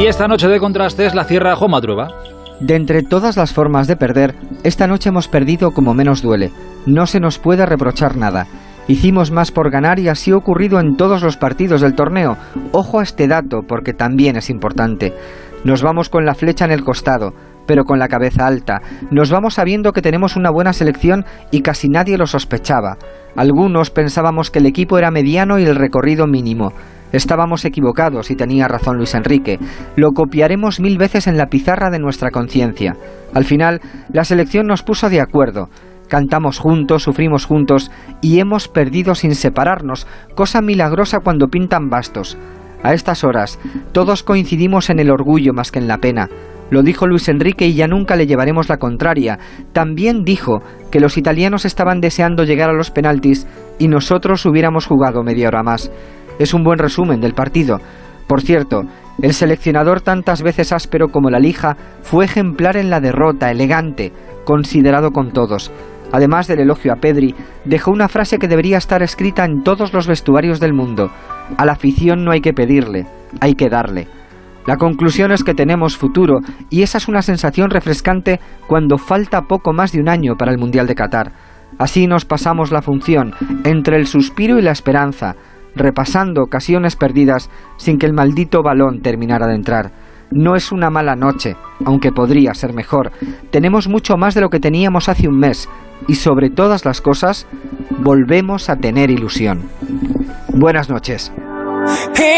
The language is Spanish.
Y esta noche de contrastes la cierra Juan Madrueva. De entre todas las formas de perder, esta noche hemos perdido como menos duele. No se nos puede reprochar nada. Hicimos más por ganar y así ha ocurrido en todos los partidos del torneo. Ojo a este dato porque también es importante. Nos vamos con la flecha en el costado, pero con la cabeza alta. Nos vamos sabiendo que tenemos una buena selección y casi nadie lo sospechaba. Algunos pensábamos que el equipo era mediano y el recorrido mínimo. Estábamos equivocados y tenía razón Luis Enrique. Lo copiaremos mil veces en la pizarra de nuestra conciencia. Al final, la selección nos puso de acuerdo. Cantamos juntos, sufrimos juntos y hemos perdido sin separarnos, cosa milagrosa cuando pintan bastos. A estas horas, todos coincidimos en el orgullo más que en la pena. Lo dijo Luis Enrique y ya nunca le llevaremos la contraria. También dijo que los italianos estaban deseando llegar a los penaltis y nosotros hubiéramos jugado media hora más. Es un buen resumen del partido. Por cierto, el seleccionador tantas veces áspero como la lija fue ejemplar en la derrota, elegante, considerado con todos. Además del elogio a Pedri, dejó una frase que debería estar escrita en todos los vestuarios del mundo. A la afición no hay que pedirle, hay que darle. La conclusión es que tenemos futuro y esa es una sensación refrescante cuando falta poco más de un año para el Mundial de Qatar. Así nos pasamos la función entre el suspiro y la esperanza, repasando ocasiones perdidas sin que el maldito balón terminara de entrar. No es una mala noche, aunque podría ser mejor. Tenemos mucho más de lo que teníamos hace un mes y sobre todas las cosas volvemos a tener ilusión. Buenas noches.